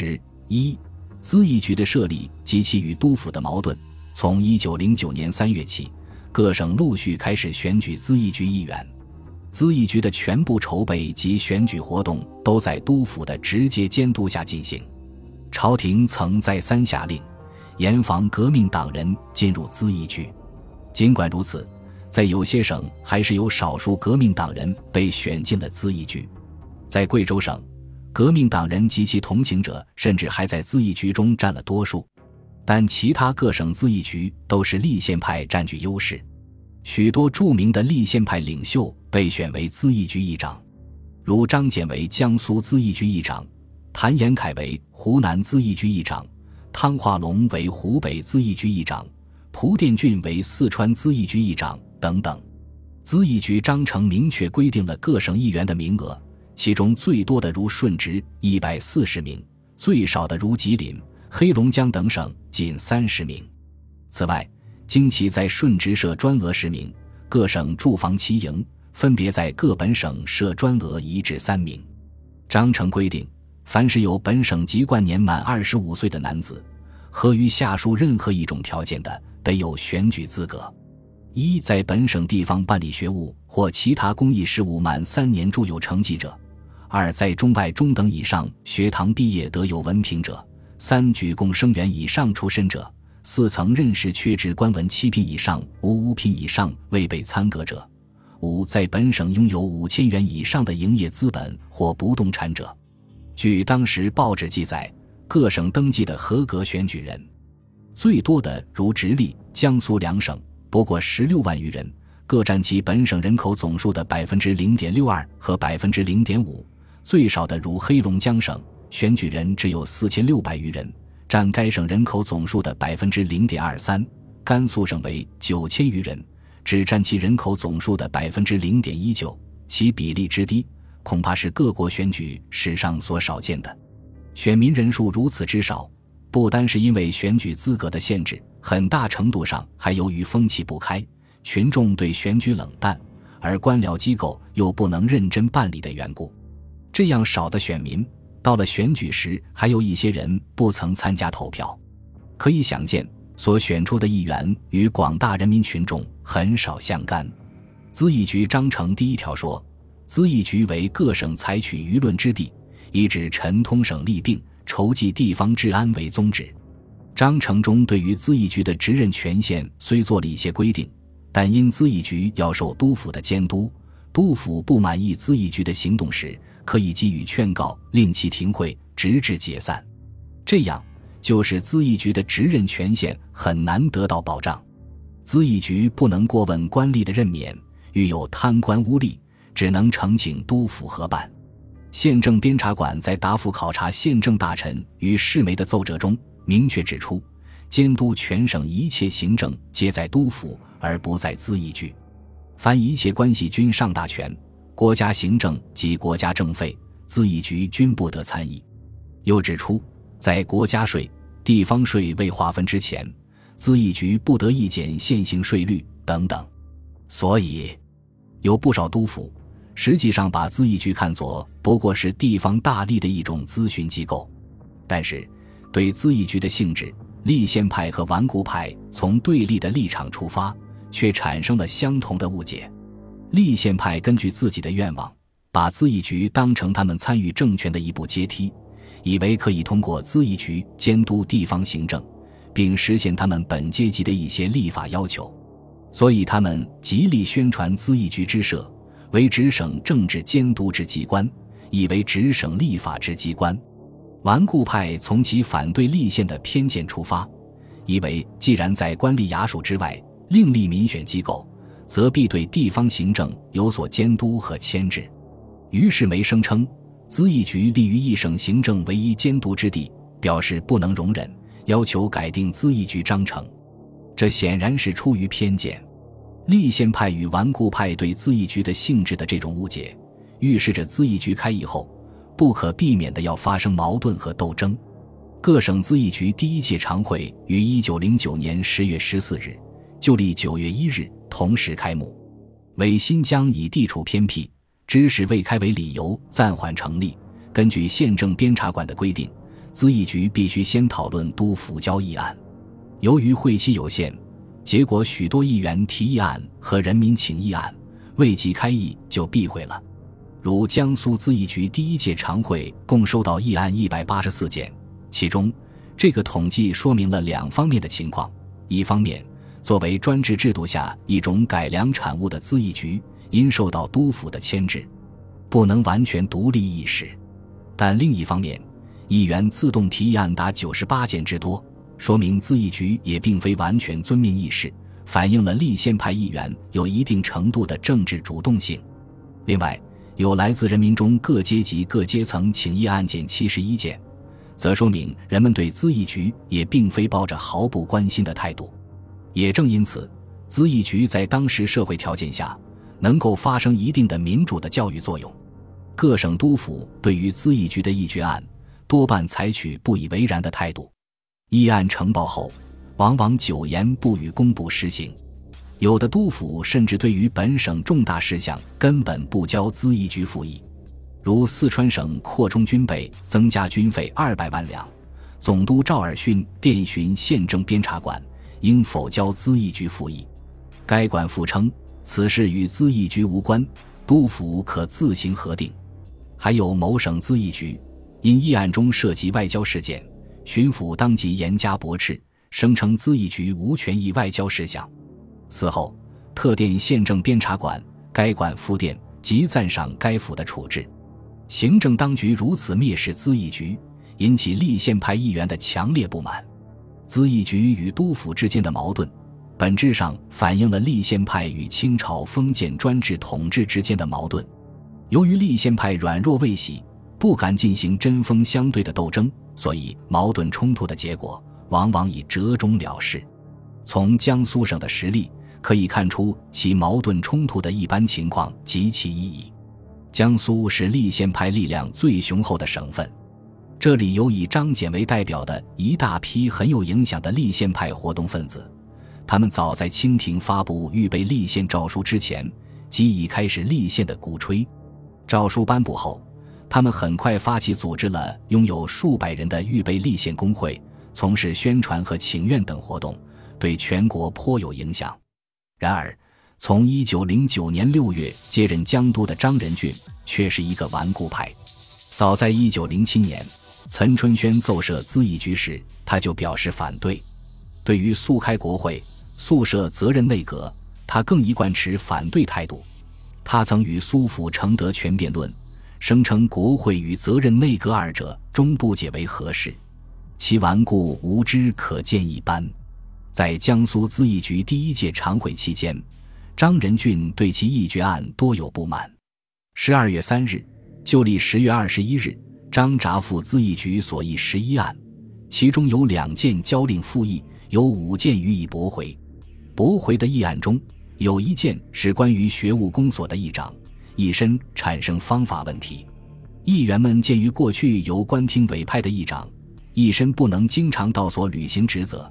十一，咨议局的设立及其与督府的矛盾。从一九零九年三月起，各省陆续开始选举咨议局议员。咨议局的全部筹备及选举活动都在督府的直接监督下进行。朝廷曾再三下令，严防革命党人进入咨议局。尽管如此，在有些省还是有少数革命党人被选进了咨议局。在贵州省，革命党人及其同情者甚至还在咨议局中占了多数。但其他各省咨议局都是立宪派占据优势。许多著名的立宪派领袖被选为咨议局议长，如张謇为江苏咨议局议长，谭延闿为湖南咨议局议长，汤化龙为湖北咨议局议长，蒲殿俊为四川咨议局议长等等。咨议局章程明确规定了各省议员的名额，其中最多的如顺直一百四十名，最少的如吉林、黑龙江等省仅三十名。此外，经其在顺直设专额十名，各省驻防旗营分别在各本省设专额一至三名。章程规定，凡是有本省籍贯年满二十五岁的男子，合于下述任何一种条件的，得有选举资格：一，在本省地方办理学务或其他公益事务满三年著有成绩者；二，在中外中等以上学堂毕业得有文凭者；三，举贡生员以上出身者。四曾任实缺职官文七品以上无五品以上未被参革者；五在本省拥有五千元以上的营业资本或不动产者。据当时报纸记载，各省登记的合格选举人最多的如直隶、江苏两省，不过十六万余人，各占其本省人口总数的百分之零点六二和百分之零点五；最少的如黑龙江省，选举人只有四千六百余人。占该省人口总数的百分之零点二三，甘肃省为九千余人，只占其人口总数的百分之零点一九，其比例之低，恐怕是各国选举史上所少见的。选民人数如此之少，不单是因为选举资格的限制，很大程度上还由于风气不开，群众对选举冷淡，而官僚机构又不能认真办理的缘故。这样少的选民。到了选举时，还有一些人不曾参加投票，可以想见，所选出的议员与广大人民群众很少相干。咨议局章程第一条说：“咨议局为各省采取舆论之地，以指陈通省利病，筹集地方治安为宗旨。”章程中对于咨议局的职任权限虽做了一些规定，但因咨议局要受督府的监督，督府不满意咨议局的行动时。可以给予劝告，令其停会，直至解散。这样，就是咨议局的职任权限很难得到保障。咨议局不能过问官吏的任免，遇有贪官污吏，只能呈请督府核办。县政编查馆在答复考察县政大臣与市媒的奏折中，明确指出，监督全省一切行政皆在督府，而不在咨议局。凡一切关系均上大权。国家行政及国家政费，咨议局均不得参议。又指出，在国家税、地方税未划分之前，咨议局不得议减现行税率等等。所以，有不少督府实际上把咨议局看作不过是地方大吏的一种咨询机构。但是，对咨议局的性质，立宪派和顽固派从对立的立场出发，却产生了相同的误解。立宪派根据自己的愿望，把咨议局当成他们参与政权的一步阶梯，以为可以通过咨议局监督地方行政，并实现他们本阶级的一些立法要求，所以他们极力宣传咨议局之设为直省政治监督之机关，以为直省立法之机关。顽固派从其反对立宪的偏见出发，以为既然在官吏衙署之外另立民选机构。则必对地方行政有所监督和牵制，于是梅声称咨议局立于一省行政唯一监督之地，表示不能容忍，要求改定咨议局章程。这显然是出于偏见。立宪派与顽固派对咨议局的性质的这种误解，预示着咨议局开议后不可避免的要发生矛盾和斗争。各省咨议局第一届常会于一九零九年十月十四日，就立九月一日。同时开幕，为新疆以地处偏僻、知识未开为理由暂缓成立。根据县政编查馆的规定，咨议局必须先讨论督抚交议案。由于会期有限，结果许多议员提议案和人民请议案未及开议就闭会了。如江苏咨议局第一届常会共收到议案一百八十四件，其中这个统计说明了两方面的情况：一方面，作为专制制度下一种改良产物的咨议局，因受到督府的牵制，不能完全独立议事；但另一方面，议员自动提议案达九十八件之多。说明咨议局也并非完全遵命议事，反映了立宪派议员有一定程度的政治主动性。另外，有来自人民中各阶级各阶层请议案件七十一件，则说明人们对咨议局也并非抱着毫不关心的态度。也正因此，咨议局在当时社会条件下能够发生一定的民主的教育作用。各省督府对于咨议局的议决案，多半采取不以为然的态度。议案呈报后，往往久延不予公布实行。有的督府甚至对于本省重大事项根本不交咨议局复议。如四川省扩充军备，增加军费二百万两，总督赵尔巽电询县政监察馆，应否交咨议局复议。该馆复称此事与咨议局无关，督府可自行核定。还有某省咨议局因议案中涉及外交事件。巡抚当即严加驳斥，声称咨议局无权议外交事项。此后，特电县政监察馆，该馆复电即赞赏该府的处置。行政当局如此蔑视咨议局，引起立宪派议员的强烈不满。咨议局与督府之间的矛盾，本质上反映了立宪派与清朝封建专制统治之间的矛盾。由于立宪派软弱未洗，不敢进行针锋相对的斗争。所以，矛盾冲突的结果往往以折中了事。从江苏省的实例可以看出，其矛盾冲突的一般情况及其意义。江苏是立宪派力量最雄厚的省份，这里有以张謇为代表的一大批很有影响的立宪派活动分子。他们早在清廷发布预备立宪诏书之前，即已开始立宪的鼓吹。诏书颁布后。他们很快发起组织了拥有数百人的预备立宪工会，从事宣传和请愿等活动，对全国颇有影响。然而，从一九零九年六月接任江都的张仁俊却是一个顽固派。早在一九零七年，岑春轩奏设咨议局时，他就表示反对。对于速开国会、速设责任内阁，他更一贯持反对态度。他曾与苏府承德全辩论。声称国会与责任内阁二者终不解为何事，其顽固无知可见一斑。在江苏咨议局第一届常会期间，张仁俊对其议决案多有不满。十二月三日，就历十月二十一日，张札复咨议局所议十一案，其中有两件交令复议，有五件予以驳回。驳回的议案中有一件是关于学务公所的议长。议身产生方法问题，议员们鉴于过去由官厅委派的议长，议身不能经常到所履行职责，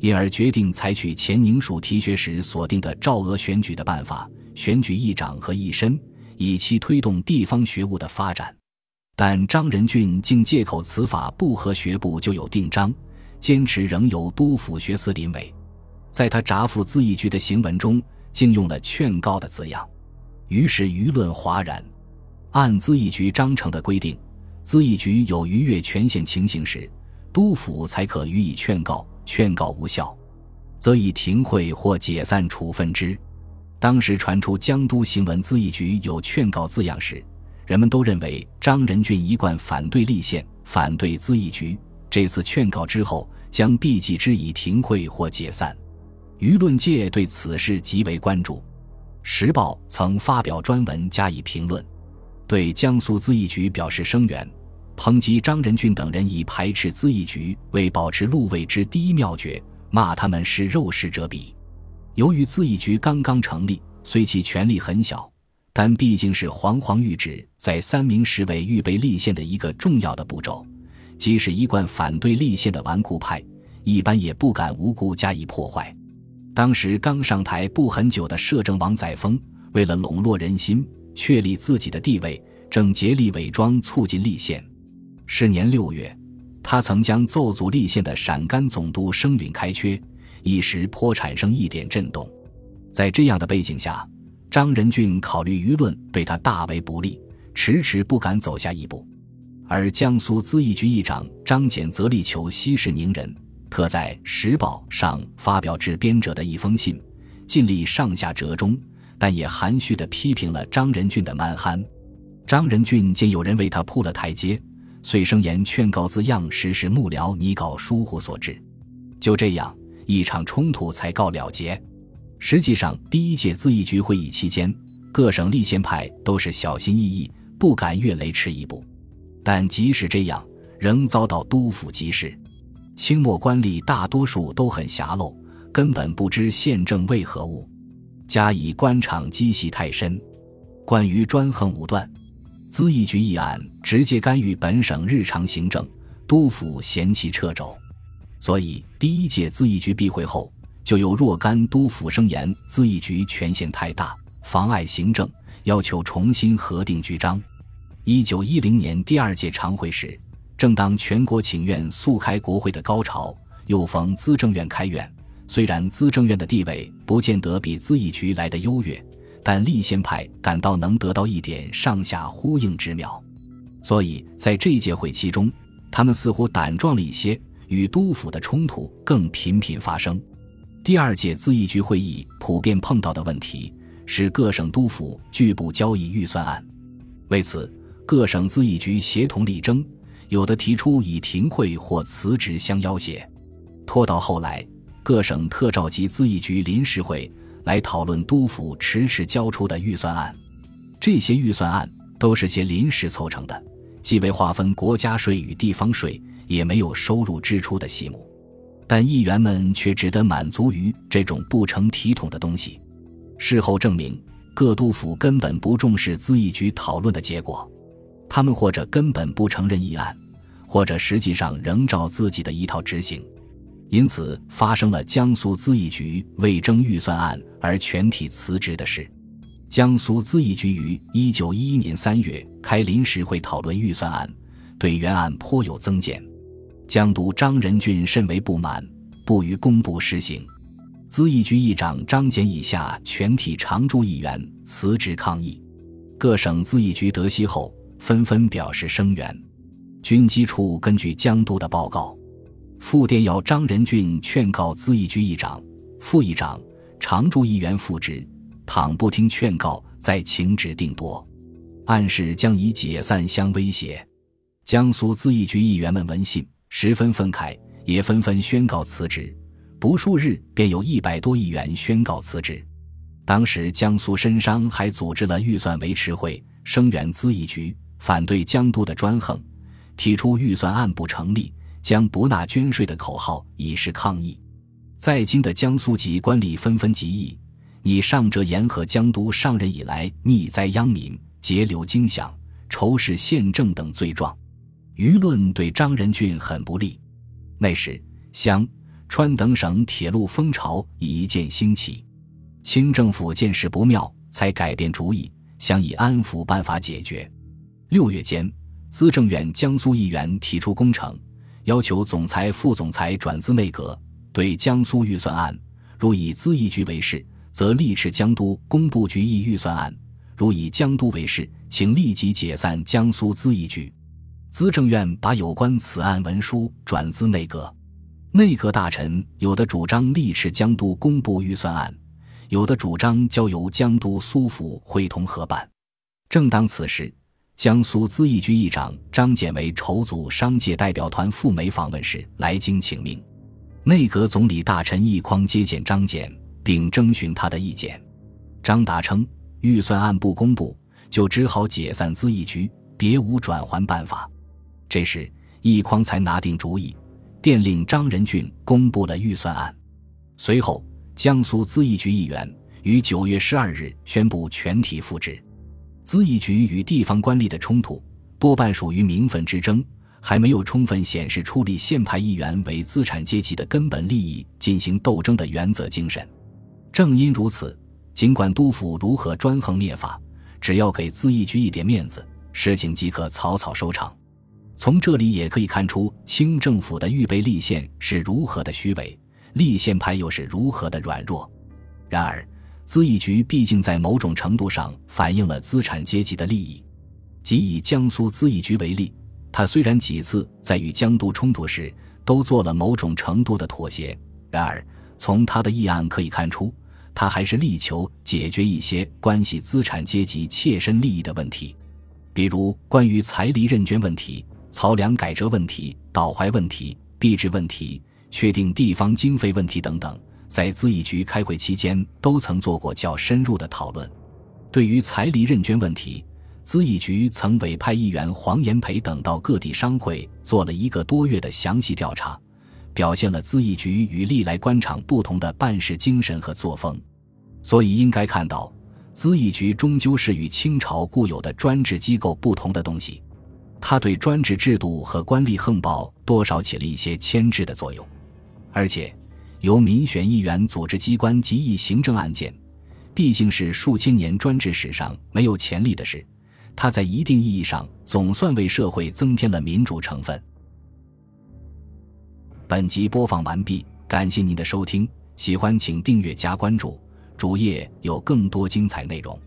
因而决定采取前宁署提学时所定的赵额选举的办法，选举议长和议身，以期推动地方学务的发展。但张仁俊竟借口此法不合学部就有定章，坚持仍由督府学司临委。在他札复咨议局的行文中，竟用了劝告的字样。于是舆论哗然。按咨议局章程的规定，咨议局有逾越权限情形时，督府才可予以劝告，劝告无效，则以停会或解散处分之。当时传出江都行文咨议局有劝告字样时，人们都认为张仁俊一贯反对立宪，反对咨议局。这次劝告之后，将必记之以停会或解散。舆论界对此事极为关注。时报曾发表专文加以评论，对江苏咨议局表示声援，抨击张仁俊等人以排斥咨议局为保持路位之第一妙诀，骂他们是肉食者鄙。由于咨议局刚刚成立，虽其权力很小，但毕竟是煌煌谕旨在三名十委预备立宪的一个重要的步骤，即使一贯反对立宪的顽固派，一般也不敢无故加以破坏。当时刚上台不很久的摄政王载沣，为了笼络人心、确立自己的地位，正竭力伪装促进立宪。是年六月，他曾将奏祖立宪的陕甘总督声允开缺，一时颇产生一点震动。在这样的背景下，张仁俊考虑舆论对他大为不利，迟迟不敢走下一步。而江苏咨议局议长张謇则力求息事宁人，特在《时报》上发表致编者的一封信，尽力上下折中，但也含蓄地批评了张仁俊的蛮憨。张仁俊见有人为他铺了台阶，遂声言劝告字样实是幕僚拟稿疏忽所致。就这样，一场冲突才告了结。实际上，第一届咨议局会议期间，各省立宪派都是小心翼翼，不敢越雷池一步。但即使这样，仍遭到督府缉视。清末官吏大多数都很狭陋，根本不知宪政为何物，加以官场积习太深。关于专横武断，咨议局议案直接干预本省日常行政，督府嫌其掣肘，所以第一届咨议局闭会后，就有若干督府声言咨议局权限太大，妨碍行政，要求重新核定局章。一九一零年第二届常会时，正当全国请愿速开国会的高潮，又逢资政院开院。虽然资政院的地位不见得比咨议局来的优越，但立宪派感到能得到一点上下呼应之妙，所以在这届会期中，他们似乎胆壮了一些，与督府的冲突更频频发生。第二届咨议局会议普遍碰到的问题是各省督府拒不交易预算案，为此。各省咨议局协同力争，有的提出以停会或辞职相要挟，拖到后来，各省特召集咨议局临时会来讨论督府迟迟交出的预算案。这些预算案都是些临时凑成的，既未划分国家税与地方税，也没有收入支出的细目，但议员们却只得满足于这种不成体统的东西。事后证明，各督府根本不重视咨议局讨论的结果。他们或者根本不承认议案，或者实际上仍照自己的一套执行，因此发生了江苏咨议局为争预算案而全体辞职的事。江苏咨议局于一九一一年三月开临时会讨论预算案，对原案颇有增减。江都张仁俊甚为不满，不予公布施行。咨议局议长张俭以下全体常驻议员辞职抗议。各省咨议局得悉后。纷纷表示声援。军机处根据江都的报告，复电要张仁俊劝告咨议局议长、副议长、常驻议员复职，倘不听劝告，再请旨定夺，暗示将以解散相威胁。江苏咨议局议员们闻信，十分愤慨，也纷纷宣告辞职。不数日，便有一百多议员宣告辞职。当时，江苏申商还组织了预算维持会，声援咨议局。反对江都的专横，提出预算案不成立，将不纳捐税的口号以示抗议。在京的江苏籍官吏纷纷集议，以上折言和江都上任以来逆灾殃民、截流经饷、仇视宪政等罪状，舆论对张仁俊很不利。那时湘、川等省铁路风潮已渐兴起，清政府见势不妙，才改变主意，想以安抚办法解决。六月间，资政院江苏议员提出工程，要求总裁、副总裁转资内阁。对江苏预算案，如以资议局为事，则力斥江都工部局议预算案；如以江都为事，请立即解散江苏咨议局。资政院把有关此案文书转资内阁，内阁大臣有的主张力斥江都公布预算案，有的主张交由江都苏府会同合办。正当此时。江苏咨议局议长张謇为筹组商界代表团赴美访问时来京请命，内阁总理大臣易匡接见张謇，并征询他的意见。张达称预算案不公布，就只好解散咨议局，别无转还办法。这时易匡才拿定主意，电令张仁俊公布了预算案。随后，江苏咨议局议员于九月十二日宣布全体复职。咨议局与地方官吏的冲突多半属于名分之争，还没有充分显示出立宪派议员为资产阶级的根本利益进行斗争的原则精神。正因如此，尽管督府如何专横灭法，只要给咨议局一点面子，事情即可草草收场。从这里也可以看出清政府的预备立宪是如何的虚伪，立宪派又是如何的软弱。然而，资义局毕竟在某种程度上反映了资产阶级的利益。即以江苏资义局为例，他虽然几次在与江都冲突时都做了某种程度的妥协，然而从他的议案可以看出，他还是力求解决一些关系资产阶级切身利益的问题，比如关于财力认捐问题。漕粮改折问题、倒淮问题、币制问题、确定地方经费问题等等，在资义局开会期间都曾做过较深入的讨论。对于财力认捐问题，资义局曾委派议员黄炎培等到各地商会做了一个多月的详细调查，表现了资义局与历来官场不同的办事精神和作风。所以，应该看到，资义局终究是与清朝固有的专制机构不同的东西。他对专制制度和官吏横暴多少起了一些牵制的作用，而且由民选议员组织机关及议行政案件，毕竟是数千年专制史上没有前例的事。他在一定意义上总算为社会增添了民主成分。本集播放完毕，感谢您的收听，喜欢请订阅加关注，主页有更多精彩内容。